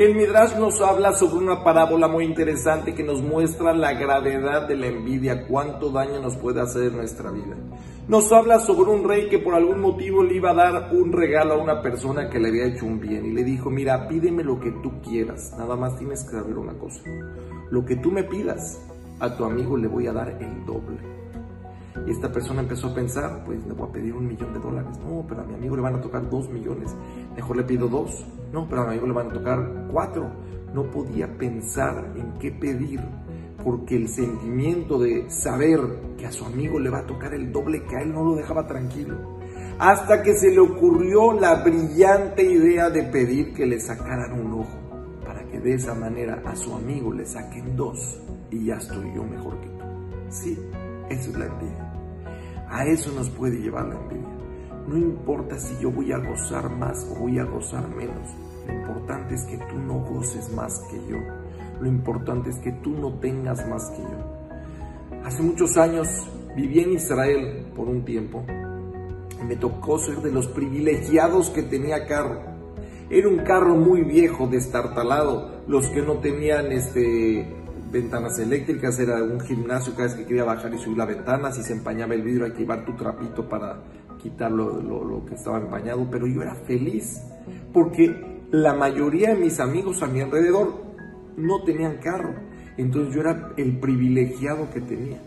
El Midrash nos habla sobre una parábola muy interesante que nos muestra la gravedad de la envidia, cuánto daño nos puede hacer en nuestra vida. Nos habla sobre un rey que por algún motivo le iba a dar un regalo a una persona que le había hecho un bien y le dijo, mira, pídeme lo que tú quieras, nada más tienes que saber una cosa, lo que tú me pidas, a tu amigo le voy a dar el doble. Y esta persona empezó a pensar, pues le voy a pedir un millón de dólares. No, pero a mi amigo le van a tocar dos millones. Mejor le pido dos. No, pero a mi amigo le van a tocar cuatro. No podía pensar en qué pedir porque el sentimiento de saber que a su amigo le va a tocar el doble que a él no lo dejaba tranquilo. Hasta que se le ocurrió la brillante idea de pedir que le sacaran un ojo, para que de esa manera a su amigo le saquen dos y ya estoy yo mejor que tú. Sí, eso es la envidia. A eso nos puede llevar la envidia. No importa si yo voy a gozar más o voy a gozar menos. Lo importante es que tú no goces más que yo. Lo importante es que tú no tengas más que yo. Hace muchos años viví en Israel por un tiempo. Me tocó ser de los privilegiados que tenía carro. Era un carro muy viejo, destartalado. Los que no tenían este ventanas eléctricas, era un gimnasio, cada vez que quería bajar y subir la ventana, si se empañaba el vidrio hay que llevar tu trapito para quitar lo, que estaba empañado, pero yo era feliz porque la mayoría de mis amigos a mi alrededor no tenían carro, entonces yo era el privilegiado que tenía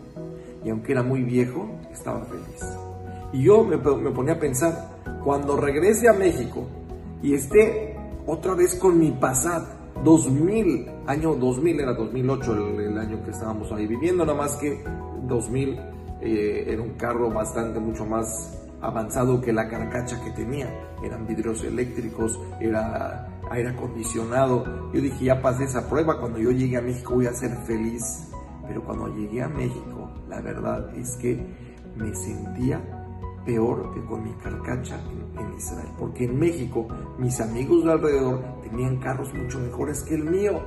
y aunque era muy viejo, estaba feliz. Y yo me, me ponía a pensar, cuando regrese a México y esté otra vez con mi pasado, 2000, año 2000 era 2008 el, año que estábamos ahí viviendo, nada más que 2000 eh, era un carro bastante mucho más avanzado que la carcacha que tenía. Eran vidrios eléctricos, era aire acondicionado. Yo dije, ya pasé esa prueba, cuando yo llegué a México voy a ser feliz. Pero cuando llegué a México, la verdad es que me sentía peor que con mi carcacha Israel. Porque en México mis amigos de alrededor tenían carros mucho mejores que el mío.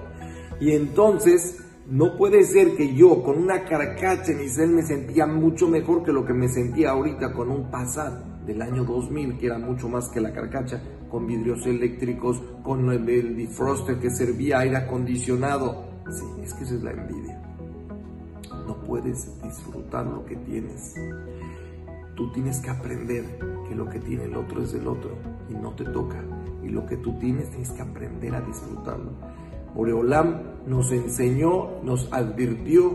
Y entonces no puede ser que yo con una carcacha en Israel me sentía mucho mejor que lo que me sentía ahorita con un Passat del año 2000, que era mucho más que la carcacha, con vidrios eléctricos, con el, defroster que servía aire acondicionado. Sí, es que esa es la envidia. No puedes disfrutar lo que tienes. Tú tienes que aprender que lo que tiene el otro es del otro y no te toca. Y lo que tú tienes tienes que aprender a disfrutarlo. Oreolam nos enseñó, nos advirtió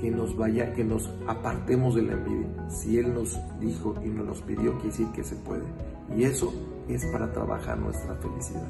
que nos vaya, que nos apartemos de la envidia. Si Él nos dijo y nos pidió, quiere decir que se puede. Y eso es para trabajar nuestra felicidad.